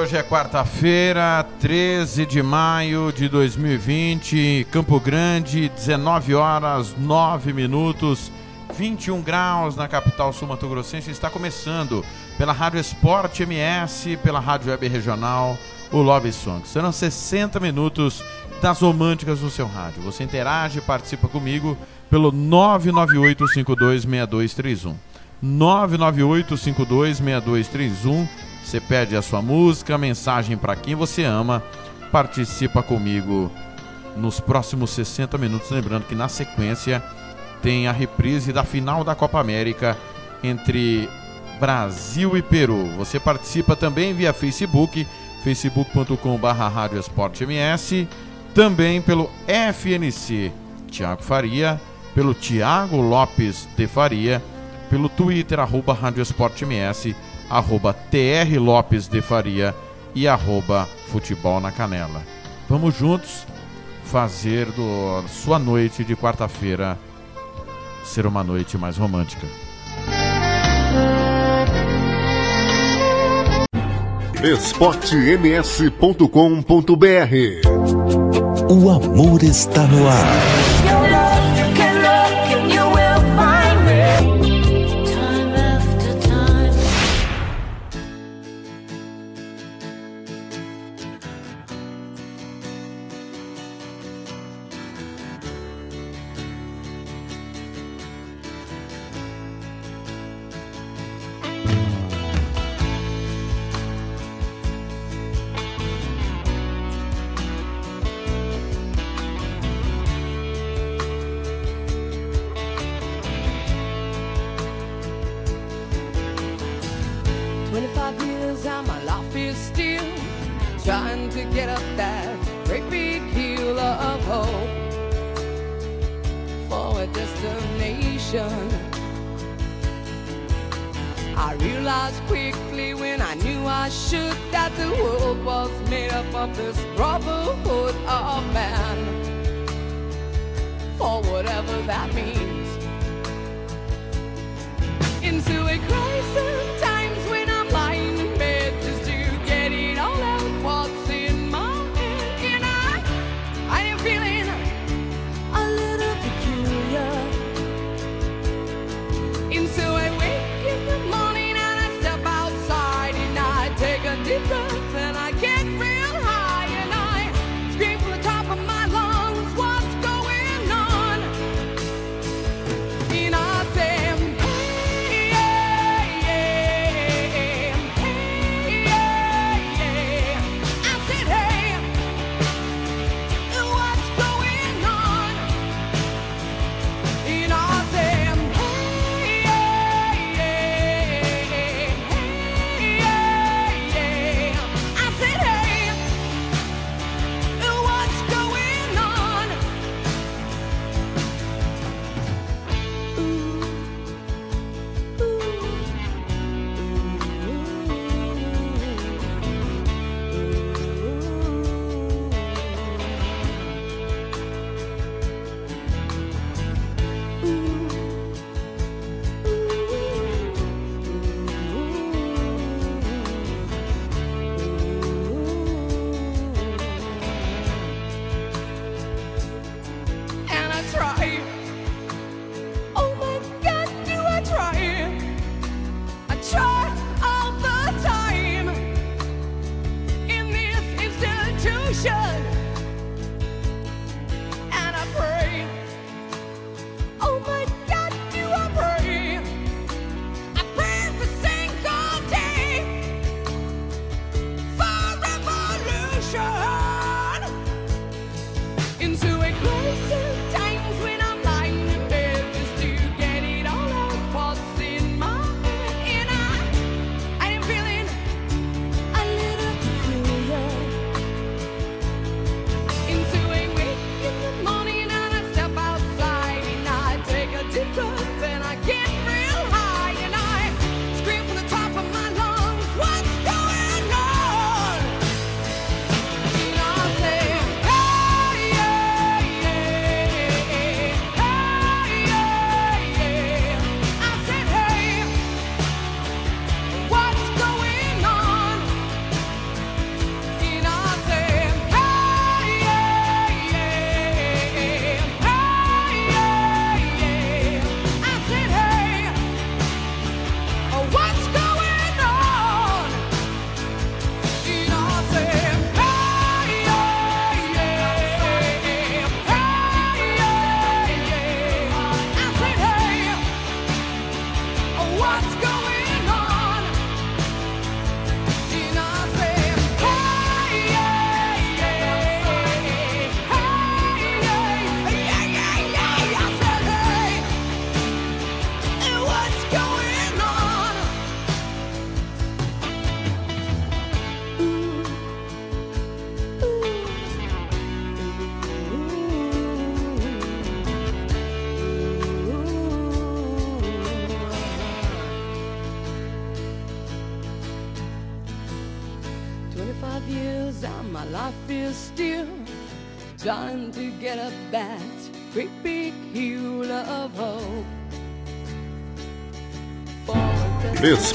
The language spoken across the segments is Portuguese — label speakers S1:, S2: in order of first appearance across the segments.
S1: Hoje é quarta-feira, 13 de maio de 2020, Campo Grande, 19 horas 9 minutos, 21 graus na capital sul-mato-grossense. Está começando pela Rádio Esporte MS, pela Rádio Web Regional, o Lobby Song. Serão 60 minutos das românticas do seu rádio. Você interage e participa comigo pelo 998526231. 998526231. Você pede a sua música, mensagem para quem você ama, participa comigo nos próximos 60 minutos. Lembrando que na sequência tem a reprise da final da Copa América entre Brasil e Peru. Você participa também via Facebook, facebook.com/radioesportems, também pelo FNC Tiago Faria, pelo Tiago Lopes de Faria, pelo Twitter arroba Rádio Esporte MS arroba TR Lopes de Faria e arroba Futebol na Canela. Vamos juntos fazer do sua noite de quarta-feira ser uma noite mais romântica.
S2: esportems.com.br
S3: O amor está no ar.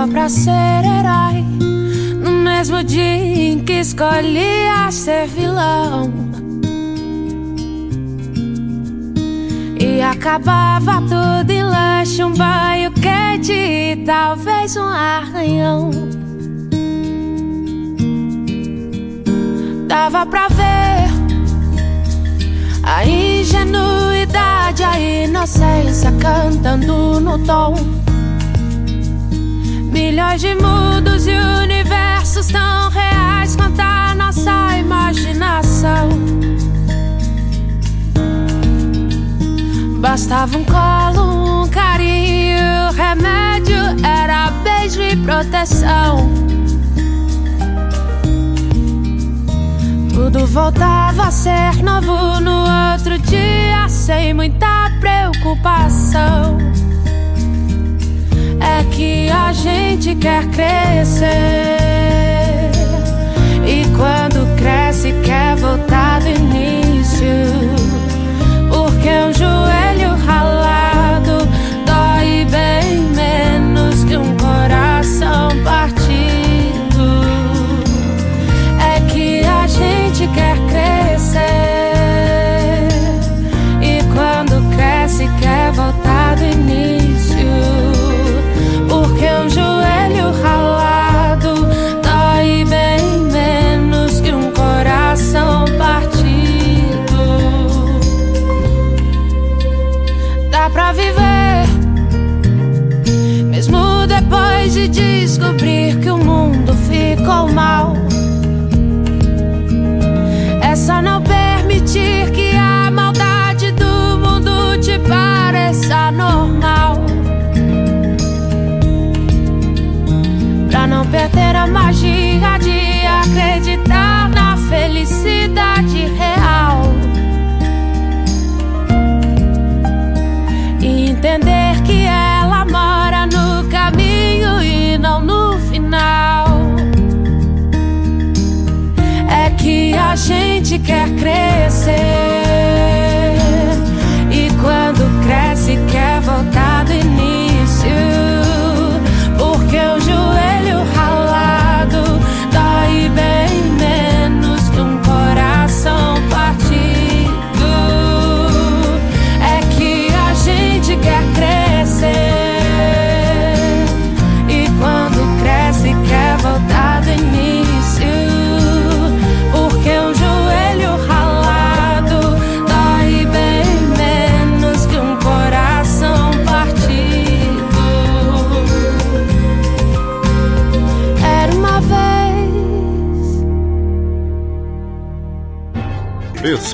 S4: Dava pra ser herói no mesmo dia em que escolhia ser vilão. E acabava tudo em lanche, um banho quente e talvez um arranhão. Dava pra ver a ingenuidade, a inocência cantando no tom. Milhões de mundos e universos tão reais quanto a nossa imaginação. Bastava um colo, um carinho, remédio era beijo e proteção. Tudo voltava a ser novo no outro dia, sem muita preocupação. É que a gente quer crescer, e quando cresce, quer voltar do início. Porque um joelho ficou mal. É só não permitir que a maldade do mundo te pareça normal. Pra não perder a magia de acreditar na felicidade crescer.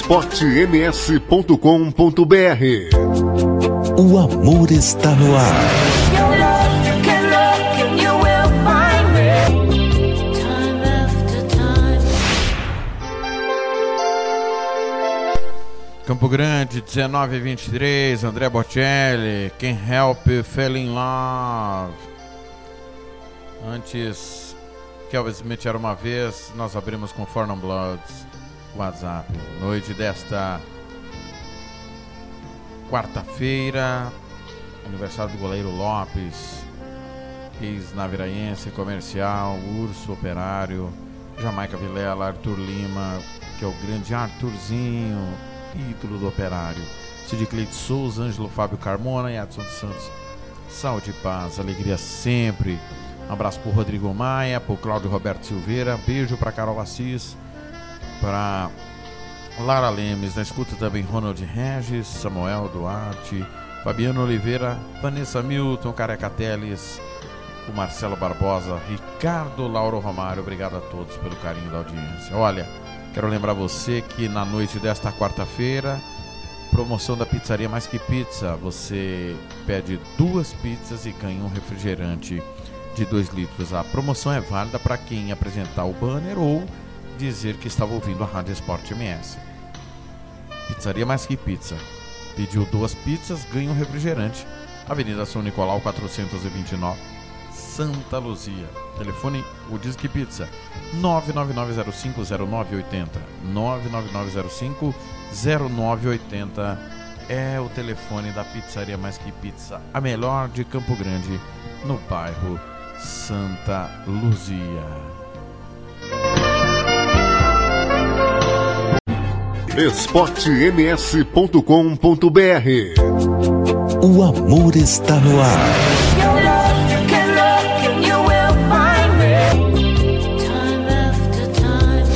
S2: esportems.com.br
S5: O amor está no ar.
S1: Campo Grande, 19 e 23, André Bocelli, Can Help Fell in Love. Antes que Elvis Smith era uma vez, nós abrimos com Foreign Bloods, WhatsApp. Noite desta quarta-feira, aniversário do goleiro Lopes, ex-naviraense, comercial, urso, operário, Jamaica Vilela, Arthur Lima, que é o grande Arthurzinho, ídolo do operário. Cid Cleide Souza, Ângelo Fábio Carmona e Edson dos Santos. Saúde e paz, alegria sempre. Um abraço pro Rodrigo Maia, pro Cláudio Roberto Silveira, beijo pra Carol Assis, pra Lara Lemes, na escuta também Ronald Regis, Samuel Duarte, Fabiano Oliveira, Vanessa Milton, Careca Teles, o Marcelo Barbosa, Ricardo Lauro Romário, obrigado a todos pelo carinho da audiência. Olha, quero lembrar você que na noite desta quarta-feira, promoção da Pizzaria Mais Que Pizza, você pede duas pizzas e ganha um refrigerante de 2 litros. A promoção é válida para quem apresentar o banner ou dizer que estava ouvindo a Rádio Esporte MS. Pizzaria Mais Que Pizza. Pediu duas pizzas, ganha um refrigerante. Avenida São Nicolau 429, Santa Luzia. Telefone o Disque Pizza 999050980. 999050980 é o telefone da Pizzaria Mais Que Pizza, a melhor de Campo Grande, no bairro Santa Luzia.
S2: esportems.com.br
S5: O amor está no ar.
S4: Time after time.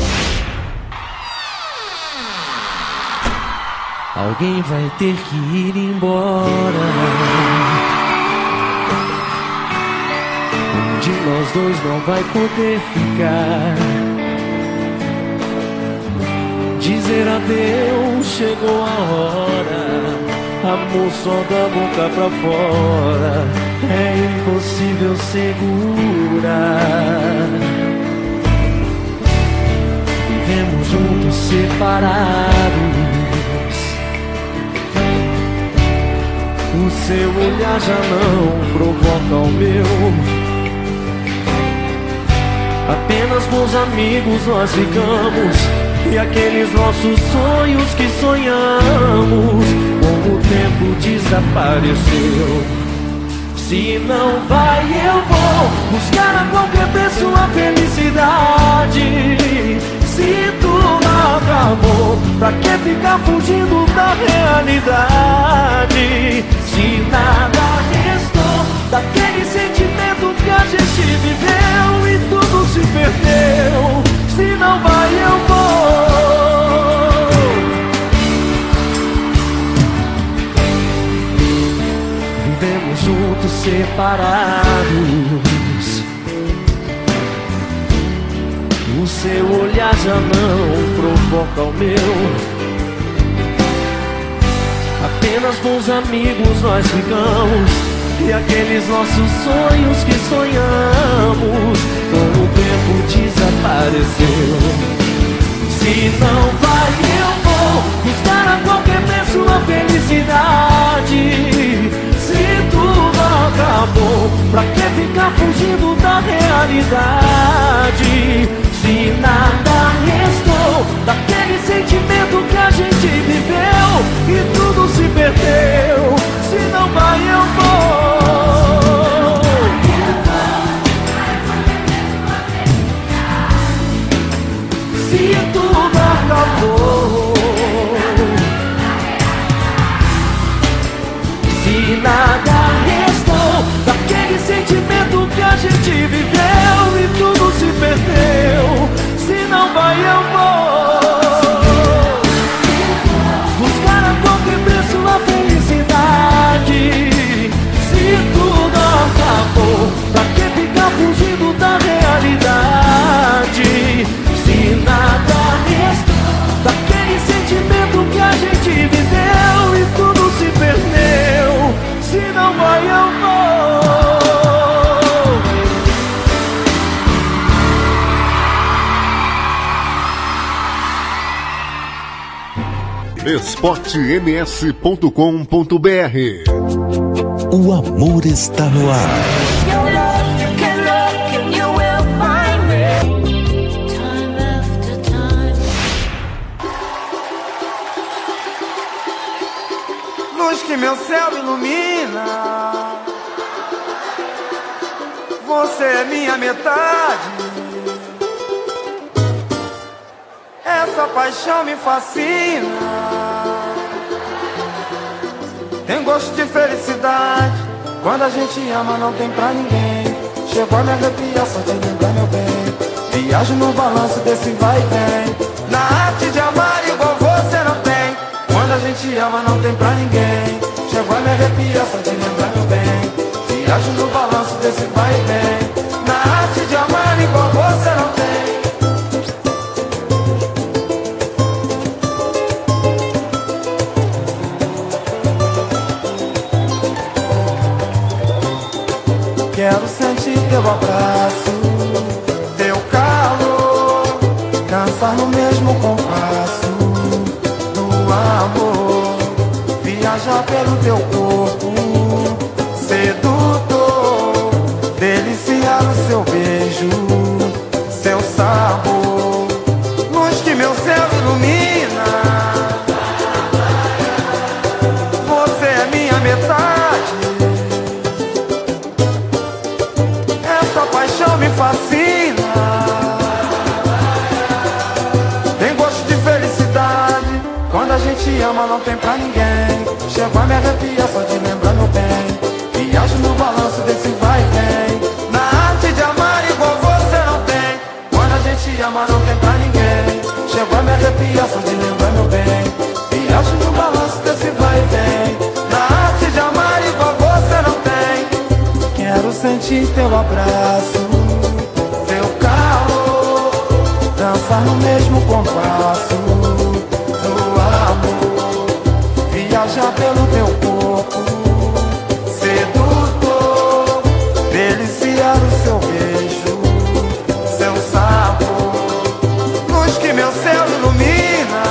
S6: Alguém vai ter que ir embora. Um de nós dois não vai poder ficar. Dizer adeus chegou a hora. Amor só da boca pra fora. É impossível segurar. Vivemos juntos separados. O seu olhar já não provoca o meu. Apenas bons amigos nós ficamos. E aqueles nossos sonhos que sonhamos, com o tempo desapareceu. Se não vai, eu vou buscar a qualquer preço a felicidade. Se tudo acabou, pra que ficar fugindo da realidade? Se nada restou daquele sentimento que a gente viveu e tudo se perdeu. Se não vai, eu vou. Separados. O seu olhar já não provoca o meu. Apenas bons amigos nós ficamos. E aqueles nossos sonhos que sonhamos, com o tempo desapareceu. Se não vai, eu vou buscar a qualquer preço a felicidade. Tudo acabou, pra que ficar fugindo da realidade? Se nada restou daquele sentimento que a gente viveu e tudo se perdeu. Se não vai, eu vou. Se tudo acabou. Nada perdeu. Se não vai, eu vou
S2: esportems.com.br
S5: O amor está no ar.
S7: Luz que meu céu ilumina. Você é minha metade. Essa paixão me fascina. Tem gosto de felicidade. Quando a gente ama, não tem pra ninguém. Chegou a me arrepiar só de lembrar, meu bem. Viajo no balanço desse vai e vem. Na arte de amar igual você não tem. Quando a gente ama, não tem pra ninguém. Chegou a me arrepiar só de lembrar, meu bem. Viajo no teu abraço, teu calor, dançar no mesmo compasso do amor, viajar pelo teu corpo, sedutor, deliciar o seu beijo, seu sabor, te ama não tem pra ninguém. Chegou a me arrepiar só de lembrar meu bem. Viajo no balanço desse vai e vem. Na arte de amar igual você não tem. Quando a gente ama não tem pra ninguém. Chegou a me arrepiar só de lembrar meu bem. Viajo no balanço desse vai e vem. Na arte de amar igual você não tem. Quero sentir teu abraço Teu calor. Dançar no mesmo compasso. Viajar pelo teu corpo, sedutor, deliciar o seu beijo, seu sabor, luz que meu céu ilumina.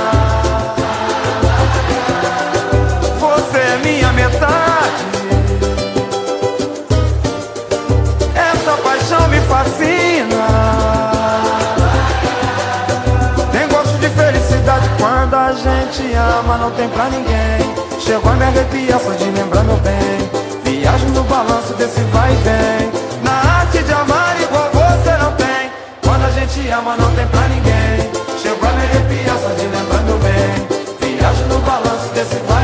S7: Você é minha metade. Essa paixão me fascina. Tem gosto de felicidade quando a gente ama, não tem pra ninguém. Chegou a me arrepiar só de lembrar meu bem. Viajo no balanço desse vai e vem. Na arte de amar igual você não tem. Quando a gente ama, não tem pra ninguém. Chegou a me arrepiar só de lembrar meu bem. Viajo no balanço desse vai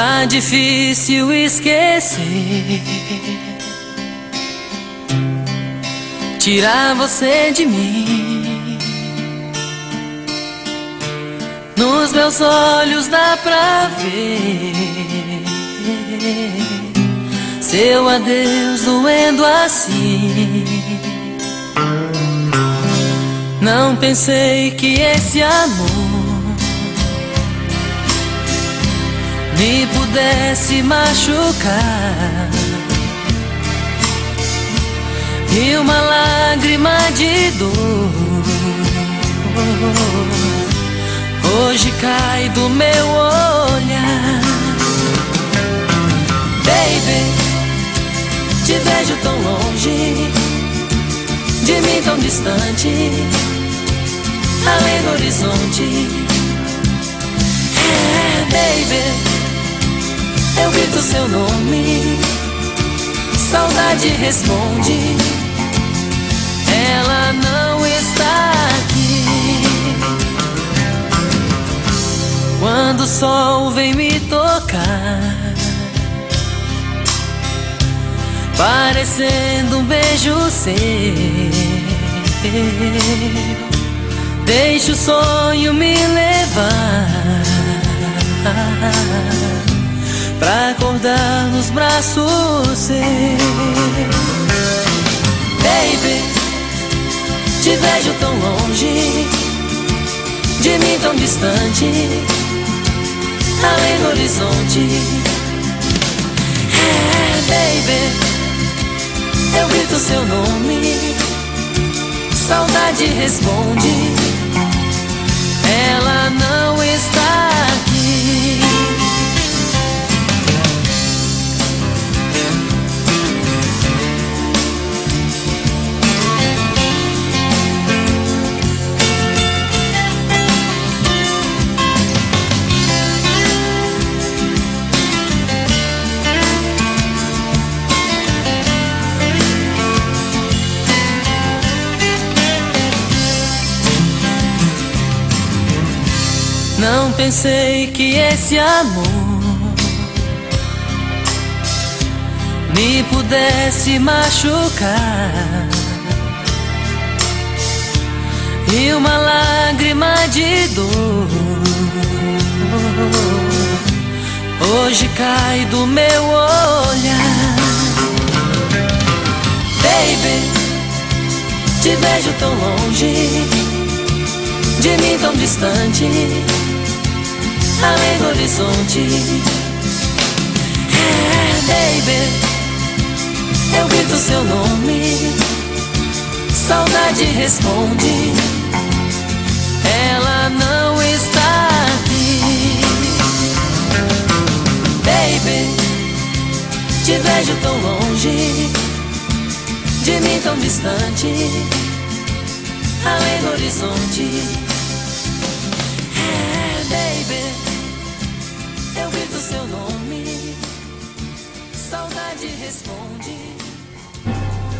S8: Tá difícil esquecer. Tirar você de mim. Nos meus olhos dá pra ver. Seu adeus doendo assim. Não pensei que esse amor me pudesse machucar. E uma lágrima de dor hoje cai do meu olhar. Baby, te vejo tão longe, de mim tão distante, além do horizonte. É, baby, eu grito seu nome, saudade responde. Ela não está aqui. Quando o sol vem me tocar, parecendo um beijo seu. Deixa o sonho me levar pra acordar nos braços seus. Baby, te vejo tão longe, de mim tão distante, além do horizonte. É, baby, eu grito seu nome, saudade responde. Ela não está Não pensei que esse amor me pudesse machucar. E uma lágrima de dor hoje cai do meu olhar. Baby, te vejo tão longe de mim tão distante, além do horizonte. É, baby, eu grito seu nome. Saudade responde, ela não está aqui. Baby, te vejo tão longe, de mim tão distante, além do horizonte.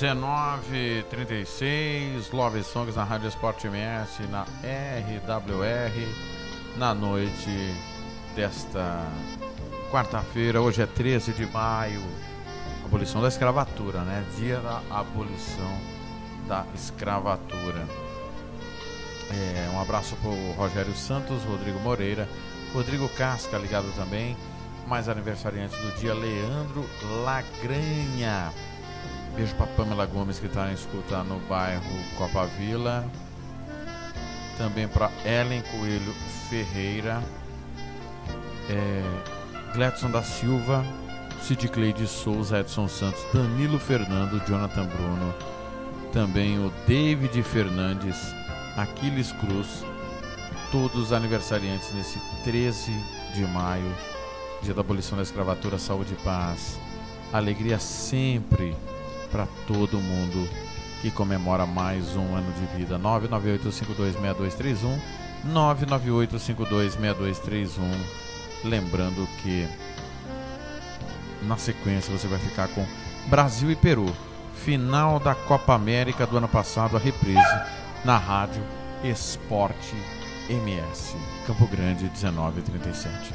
S1: 19h36, Love Songs na Rádio Esporte MS, na RWR, na noite desta quarta-feira, hoje é 13 de maio, abolição da escravatura, né? Dia da abolição da escravatura. É, um abraço para o Rogério Santos, Rodrigo Moreira, Rodrigo Casca ligado também, mais aniversariante do dia, Leandro Lagranha Beijo para Pamela Gomes que está em escuta no bairro Copa Vila. Também para Ellen Coelho Ferreira. É, Gledson da Silva. Cid Cleide Souza, Edson Santos, Danilo Fernando, Jonathan Bruno. Também o David Fernandes, Aquiles Cruz. Todos aniversariantes nesse 13 de maio, dia da abolição da escravatura, saúde e paz. Alegria sempre para todo mundo que comemora mais um ano de vida. 998526231 998526231. Lembrando que na sequência você vai ficar com Brasil e Peru, final da Copa América do ano passado, a reprise na rádio Esporte MS. Campo Grande 1937.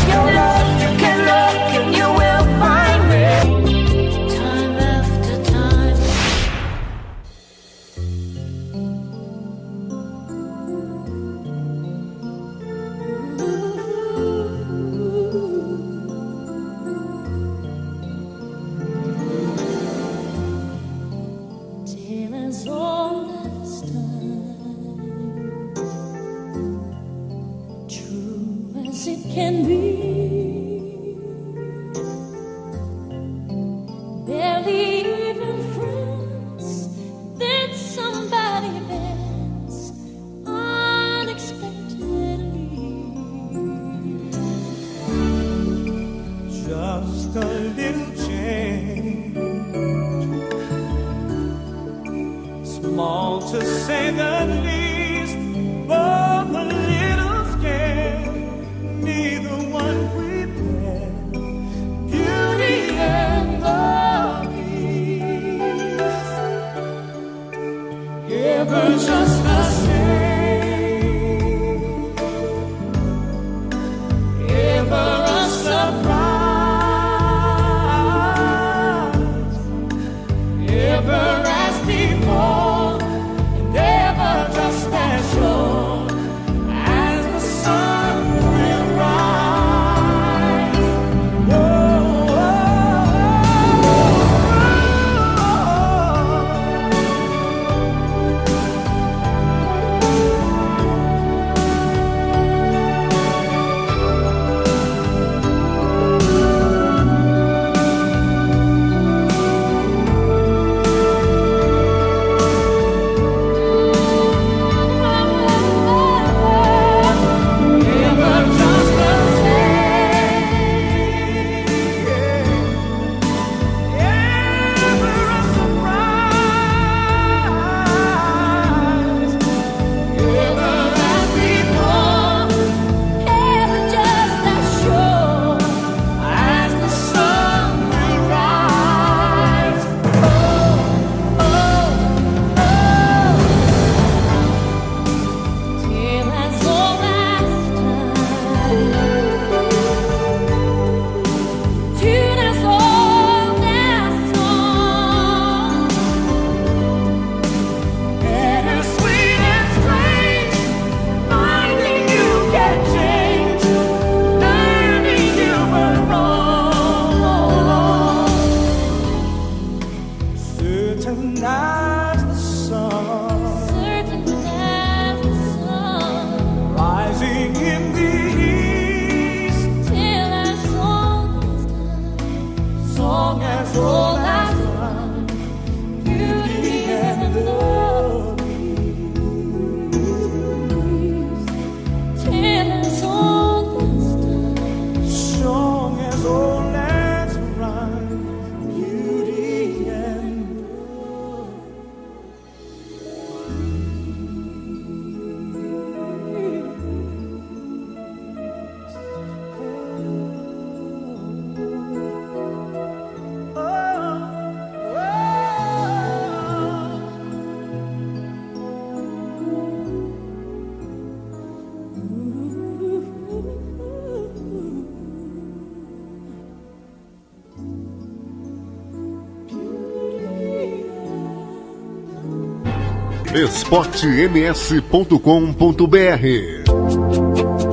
S2: esportems.com.br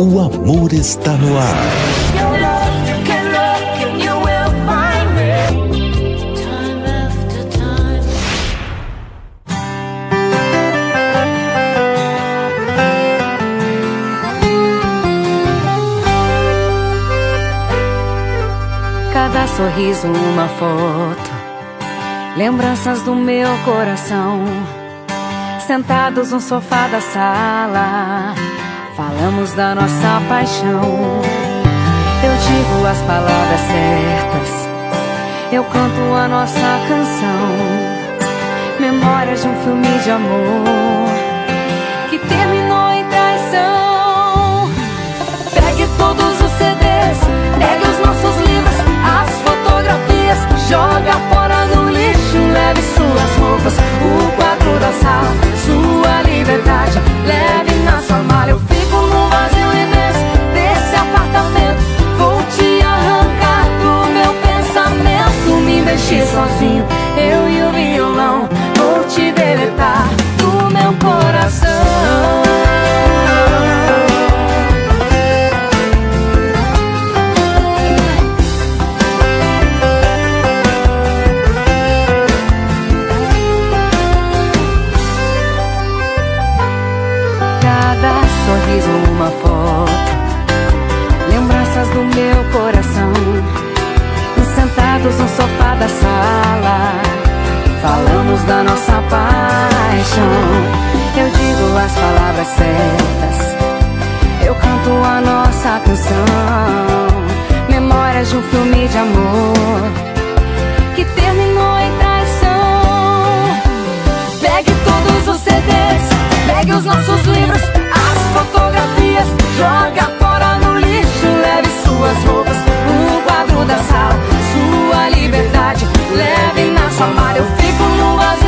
S5: O amor está no ar.
S9: Cada sorriso, uma foto. Lembranças do meu coração. Sentados no sofá da sala, falamos da nossa paixão. Eu digo as palavras certas, eu canto a nossa canção. Memórias de um filme de amor que terminou em traição. Pegue todos os CDs, pegue os nossos livros, as fotografias, joga fora no lixo, leve suas roupas, o quadro da sala, sua liberdade, leve na sua mala. Eu fico no vazio imenso desse apartamento, vou te arrancar do meu pensamento, me deixe sozinho, eu e o violão, vou te deletar do meu coração. No sofá da sala. Falamos da nossa paixão. Eu digo as palavras certas. Eu canto a nossa canção. Memórias de um filme de amor. Que terminou em traição. Pegue
S6: todos os CDs, pegue os nossos livros,
S9: as fotografias, joga fora no lixo, leve suas roupas, o quadro da sala, sua liberdade, leve na sua mala. Eu fico no vazio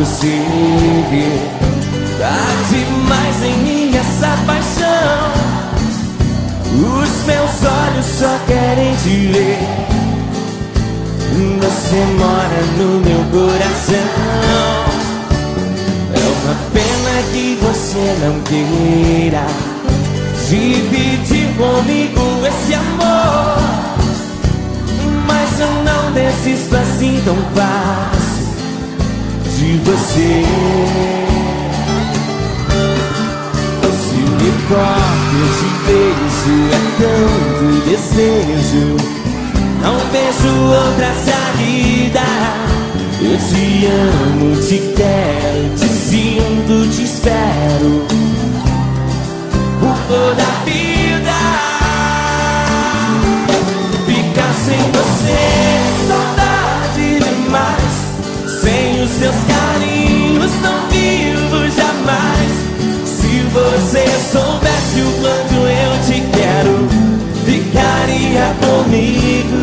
S6: Você. Tá demais em mim essa paixão. Os meus olhos só querem te ver. Você mora no meu coração. É uma pena que você não queira dividir comigo esse amor. Mas eu não desisto assim tão fácil de você. Se me toca, te vejo, é tanto desejo. Não vejo outra saída. Eu te amo, te quero, te sinto, te espero por toda a vida. você soubesse o quanto eu te quero, ficaria comigo.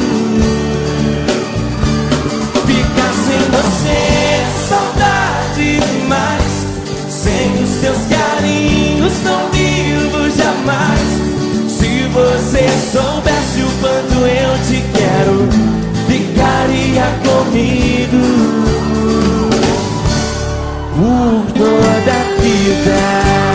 S6: Ficar sem você, é saudade demais. Sem os seus carinhos, não vivo jamais. Se você soubesse o quanto eu te quero, ficaria comigo. Por toda a vida.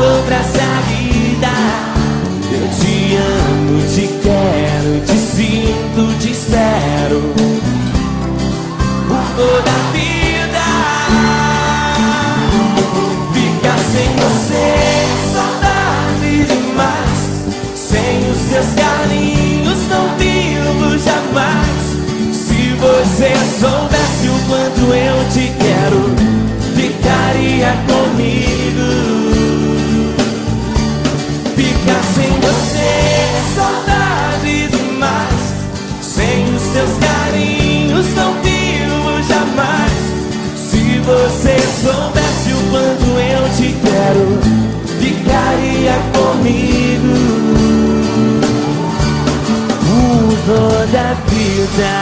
S6: Outra saída. Eu te amo, te quero, te sinto, te espero. Por toda a vida. Ficar sem você, saudade demais. Sem os seus carinhos, não vivo jamais. Se você soubesse o quanto eu te quero, ficaria comigo. Quero, ficaria comigo. Por toda a vida,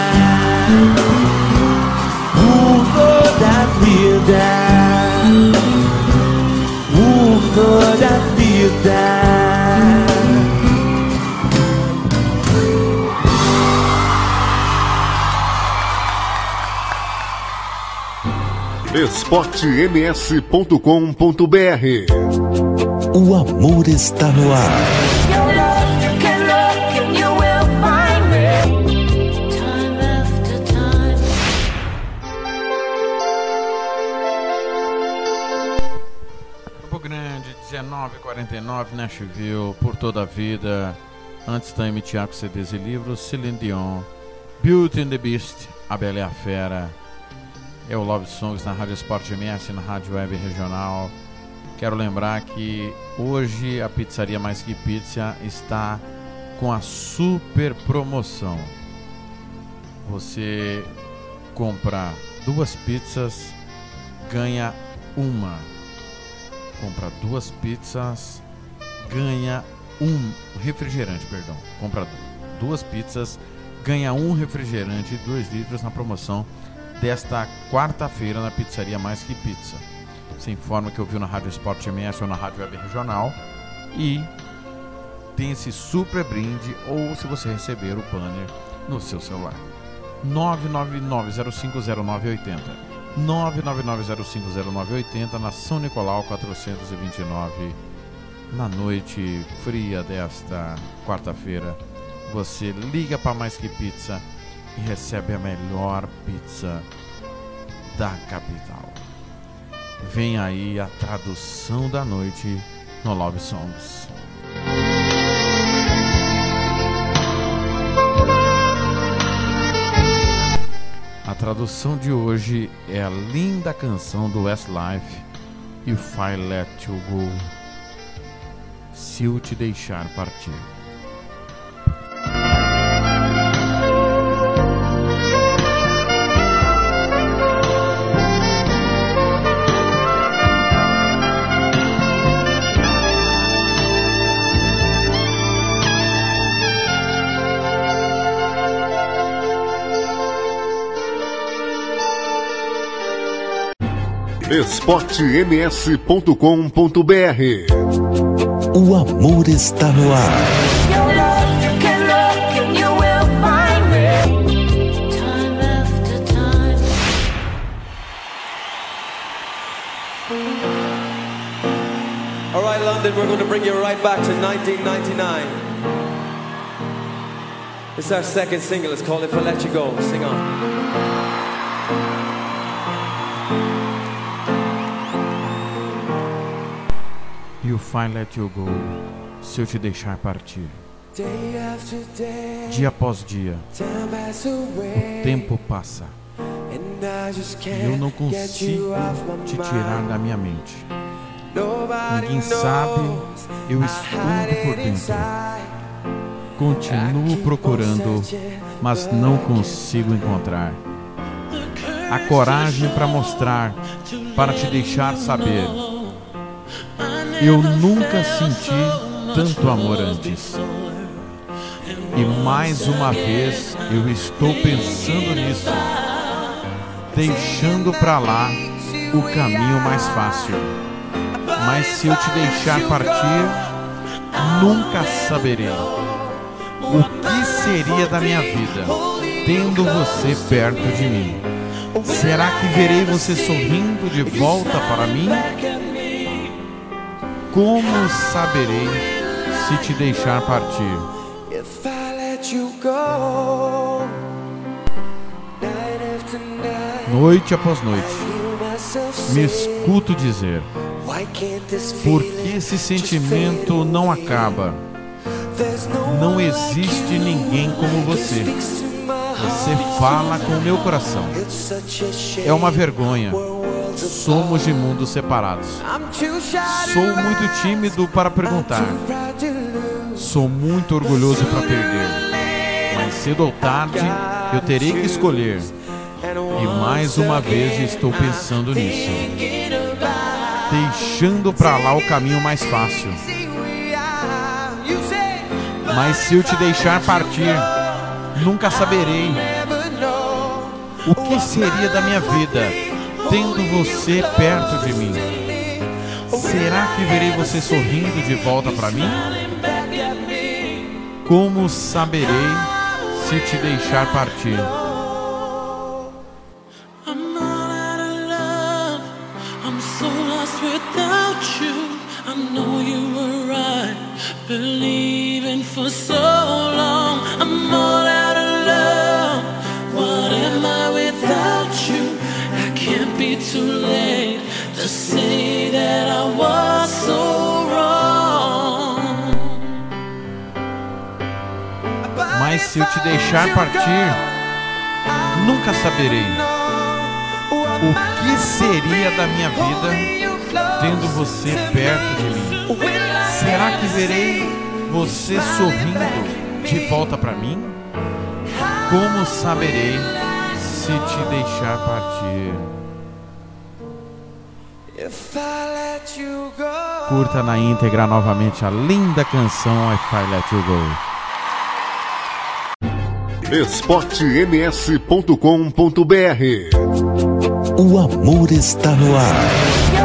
S6: por toda a vida, por toda a vida.
S2: esportems.com.br
S5: O amor está no ar.
S8: Your love, you can look and you will find me. Time after time.
S1: Campo Grande, 1949, Nashville, por toda a vida. Antes também Tiago CDs e livros, Celine Dion, Beauty and the Beast, A Bela e a Fera. É o Love Songs na Rádio Esporte MS, na Rádio Web Regional. Quero lembrar que hoje a Pizzaria Mais Que Pizza está com a super promoção. Você compra duas pizzas, ganha uma compra duas pizzas, ganha um refrigerante, perdão. Compra duas pizzas, ganha um refrigerante de 2 litros na promoção desta quarta-feira na Pizzaria Mais Que Pizza. Você informa que ouviu na Rádio Esporte MS ou na Rádio Web Regional e tem esse super brinde ou se você receber o banner no seu celular. 999050980. 999050980 na São Nicolau 429 na noite fria desta quarta-feira. Você liga para Mais Que Pizza e recebe a melhor pizza da capital. Vem aí a tradução da noite no Love Songs. A tradução de hoje é a linda canção do Westlife, If I Let You Go. Se eu te deixar partir.
S2: esportems.com.br
S5: O amor está no ar.
S8: Your love, you can look and you will find me. Time after time.
S10: All right, London, we're going to bring you right back to 1999. It's our second single. It's called If I Let You Go. Sing on.
S1: Fine Let You Go. Se eu te deixar partir. Dia após dia, o tempo passa
S6: I
S1: e eu não consigo te tirar da minha mente. Ninguém sabe, eu
S6: I
S1: escondo por dentro. Continuo procurando, mas não consigo encontrar. a coragem para mostrar, para te deixar saber. Eu nunca senti tanto amor antes. E mais uma vez eu estou pensando nisso, deixando para lá o caminho mais fácil. Mas se eu te deixar partir, nunca saberei o que seria da minha vida tendo você perto de mim. Será que verei você sorrindo de volta para mim? Como saberei se te deixar partir? Noite após noite, me escuto dizer: por que esse sentimento não acaba? Não existe ninguém como você. Você fala com o meu coração. É uma vergonha. Somos de mundos separados. Sou muito tímido para perguntar. Sou muito orgulhoso para perder. Mas cedo ou tarde eu terei que escolher. E mais uma vez estou pensando nisso. Deixando para lá o caminho mais fácil. Mas se eu te deixar partir, nunca saberei o que seria da minha vida tendo você perto de mim. Será que verei você sorrindo de volta para mim? Como saberei se te deixar partir? Mas se eu te deixar partir, nunca saberei o que seria da minha vida tendo você perto de mim. Será que verei você sorrindo de volta para mim? Como saberei se te deixar partir? Curta na íntegra novamente a linda canção If I Let You Go.
S2: esportems.com.br
S5: O amor está no ar.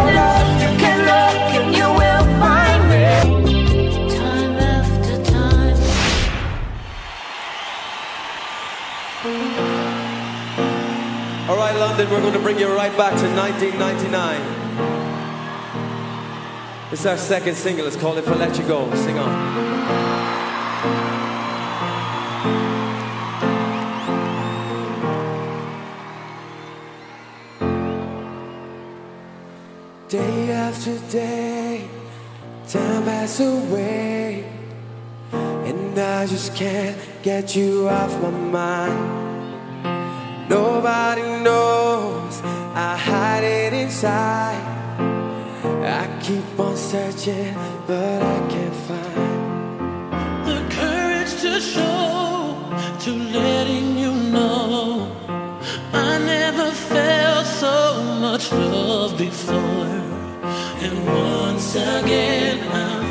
S10: London, we're going to bring you right back to 1999. It's our second single. It's called If I Let You Go. Sing on.
S11: Day after day, time passes away, and I just can't get you off my mind. Nobody knows I hide it inside. I keep on searching, but I can't find.
S8: the courage to show, to letting you know. I never felt so much love before. And once again, I'm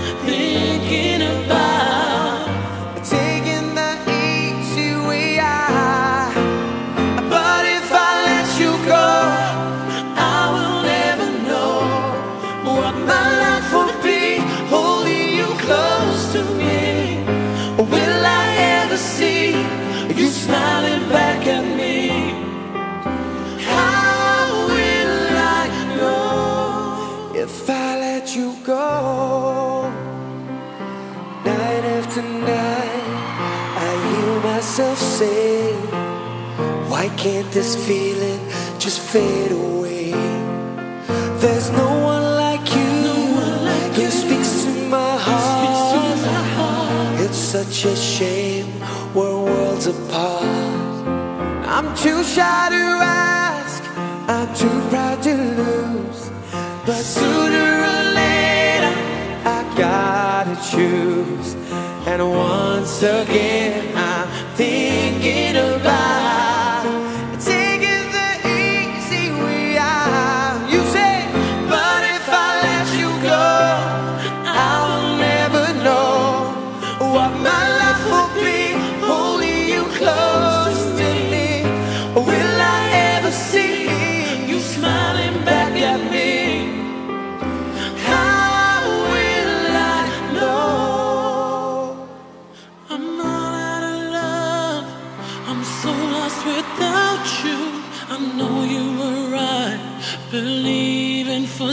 S11: can't this feeling just fade away? There's no one like you who speaks to my heart. It's such a shame we're worlds apart. I'm too shy to ask, I'm too proud to lose. But sooner or later, I gotta choose. And once again, I'm for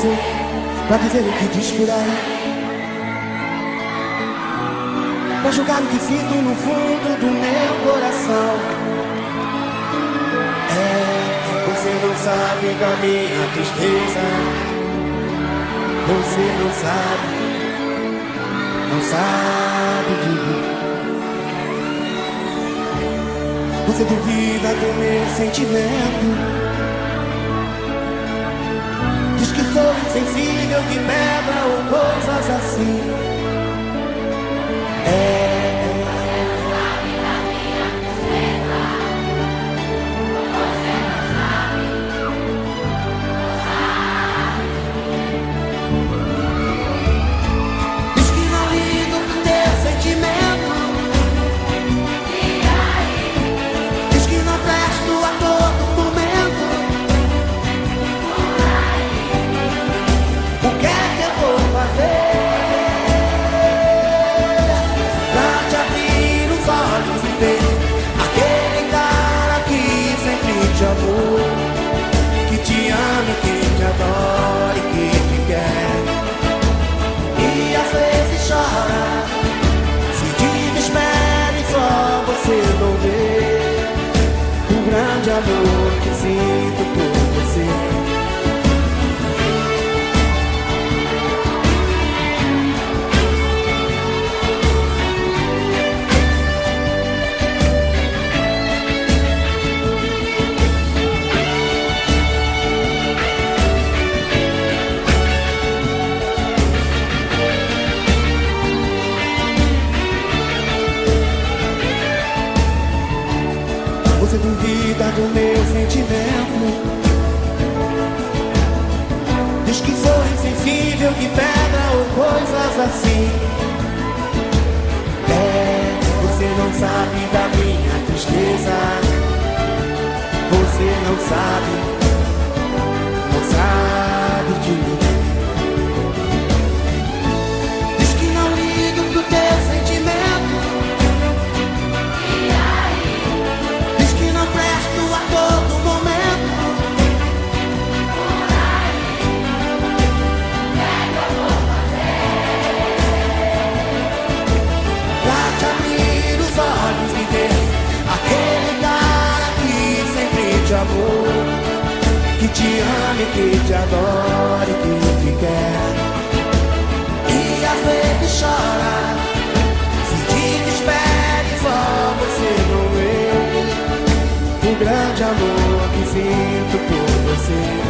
S12: você Pra dizer o que diz por aí. Pra julgar o que sinto no fundo do meu coração. É, você não sabe da minha tristeza. Você não sabe Não sabe de mim. Você duvida do meu sentimento sou insensível que pedra ou coisas assim. É assim. É, você não sabe da minha tristeza. Você não sabe te ame, que te adore, que te quer. E às vezes chora, se te desespere, só você não vê o grande amor que sinto por você.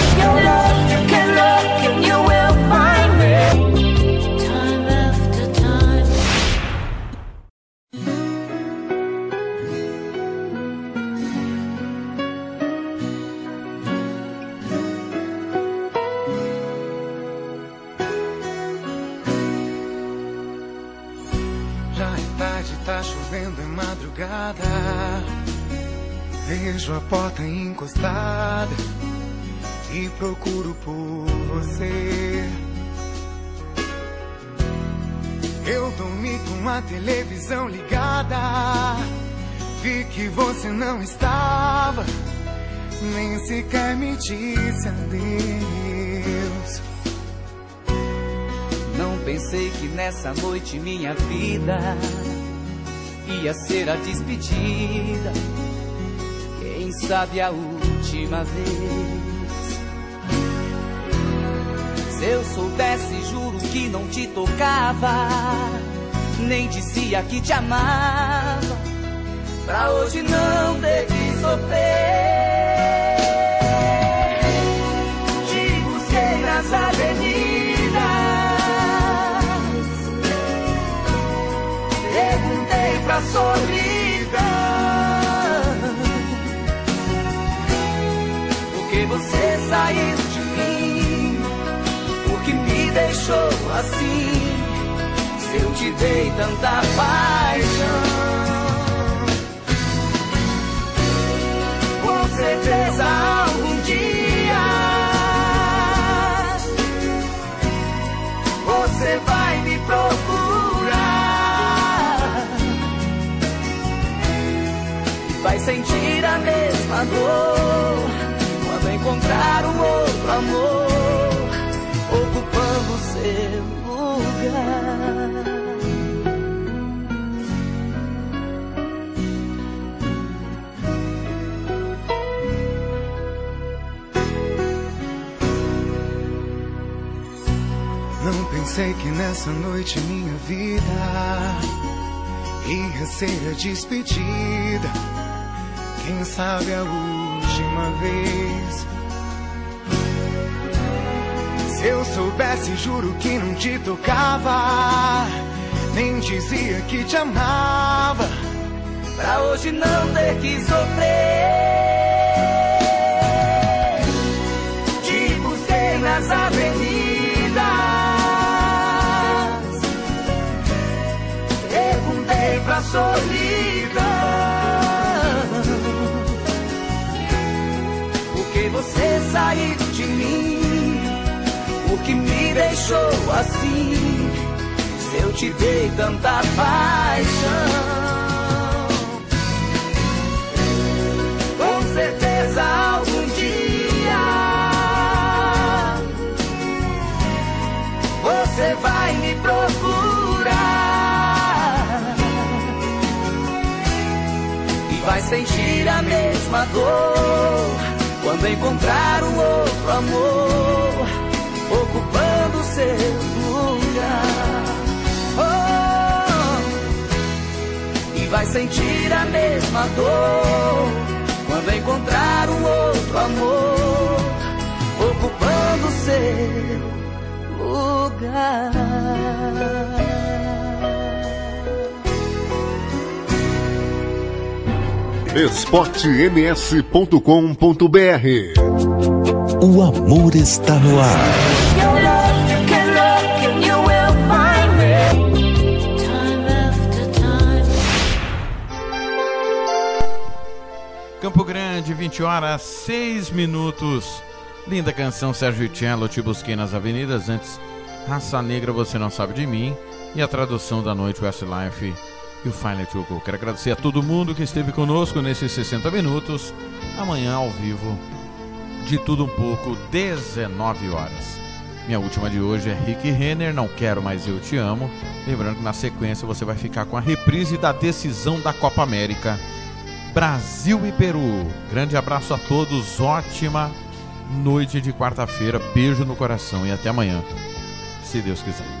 S3: Vida ia ser a despedida. Quem sabe a última vez. Se eu soubesse, juro que não te tocava, nem dizia que te amava, pra hoje não ter que sofrer. Solidão. Por que você saiu de mim? Por que me deixou assim? Se eu te dei tanta paixão. Com certeza sentir a mesma dor quando encontrar um outro amor ocupando seu lugar.
S7: Não pensei que nessa noite minha vida ia ser a despedida. Quem sabe a última vez. Se eu soubesse, juro que não te tocava. Nem dizia que te amava.
S3: Pra hoje não ter que sofrer. Te busquei nas avenidas. Perguntei pra solidão. Saiu de mim? Por que me deixou assim? Se eu te dei tanta paixão. Com certeza algum dia você vai me procurar e vai sentir a mesma dor quando encontrar um outro amor ocupando seu lugar. Oh, e vai sentir a mesma dor quando encontrar um outro amor ocupando seu lugar.
S2: esportems.com.br
S5: O amor está no ar.
S8: Your love, you can look and you will find me. Time after time.
S1: Campo Grande, 20 horas, 6 minutos. Linda canção, Sérgio Cello, Te Busquei nas Avenidas. Antes, Raça Negra, Você Não Sabe de Mim. E a tradução da noite, Westlife e o Final To Go. Quero agradecer a todo mundo que esteve conosco nesses 60 minutos. Amanhã, ao vivo, de tudo um pouco, 19 horas. Minha última de hoje é Rick Renner, Não Quero Mais Eu Te Amo. Lembrando que na sequência você vai ficar com a reprise da decisão da Copa América. Brasil e Peru. Grande abraço a todos, ótima noite de quarta-feira. Beijo no coração e até amanhã, se Deus quiser.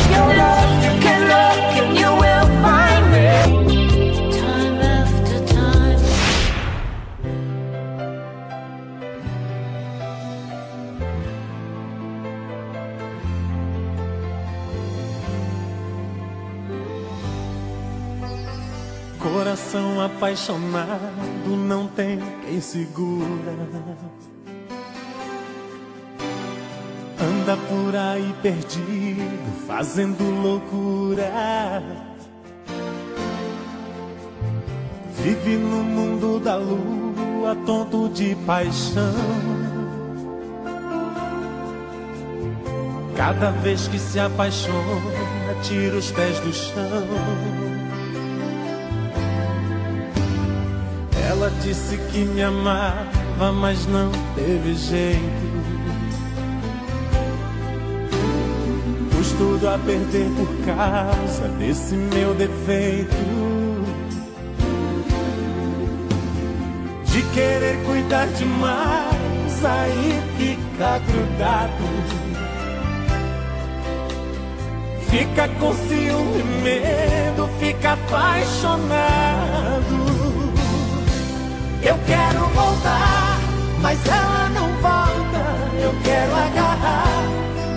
S12: Coração apaixonado não tem quem segura. Anda por aí perdido, fazendo loucura. Vive no mundo da lua, tonto de paixão. Cada vez que se apaixona, tira os pés do chão. Disse que me amava, mas não teve jeito. Pus tudo a perder por causa desse meu defeito. De querer cuidar demais, aí fica grudado. Fica com ciúme e medo, fica apaixonado. Eu quero voltar, mas ela não volta. Eu quero agarrar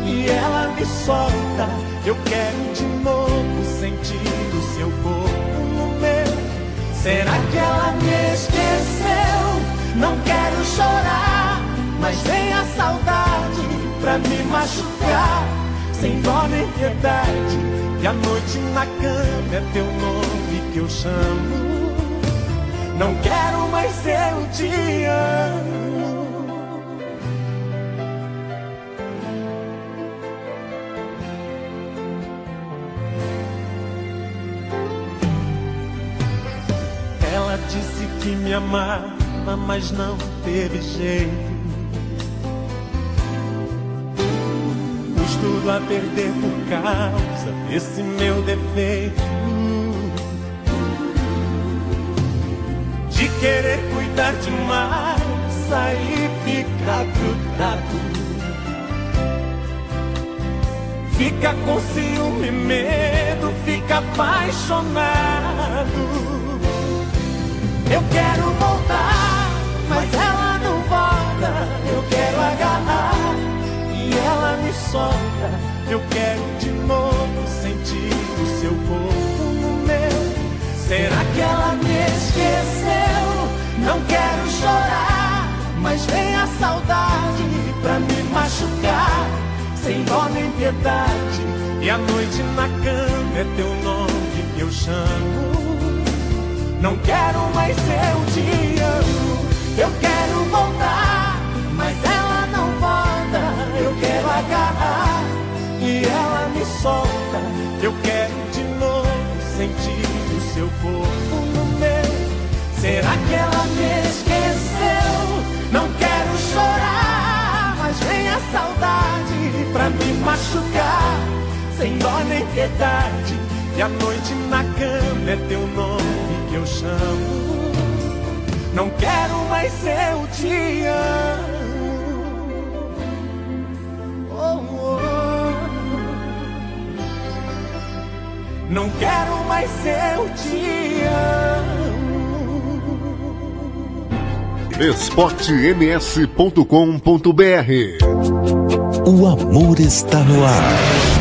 S12: e ela me solta. Eu quero de novo sentir o seu corpo no meu. Será que ela me esqueceu? Não quero chorar, mas vem a saudade pra me machucar. Sem dó nem piedade, e a noite na cama é teu nome que eu chamo. Não quero mais eu te amo. Ela disse que me amava, mas não teve jeito. Pus tudo a perder por causa desse meu defeito. Querer cuidar demais, aí fica grudado. Fica com ciúme medo, fica apaixonado. Eu quero voltar, mas ela não volta. Eu quero agarrar e ela me solta. Eu quero de novo sentir o seu corpo no meu. Será que ela me esqueceu? Chorar, mas vem a saudade pra me machucar. Sem dó nem piedade, e a noite na cama é teu nome que eu chamo. Não quero mais eu te amo. Eu quero voltar, mas ela não volta. Eu quero agarrar e ela me solta. Eu quero de novo sentir o seu corpo no meu. Será que ela me pra me machucar. Sem dó nem piedade, e a noite na cama é teu nome que eu chamo. Não quero mais eu te amo. Oh, oh. Não quero mais eu te amo.
S2: esportems.com.br
S5: O amor está no ar.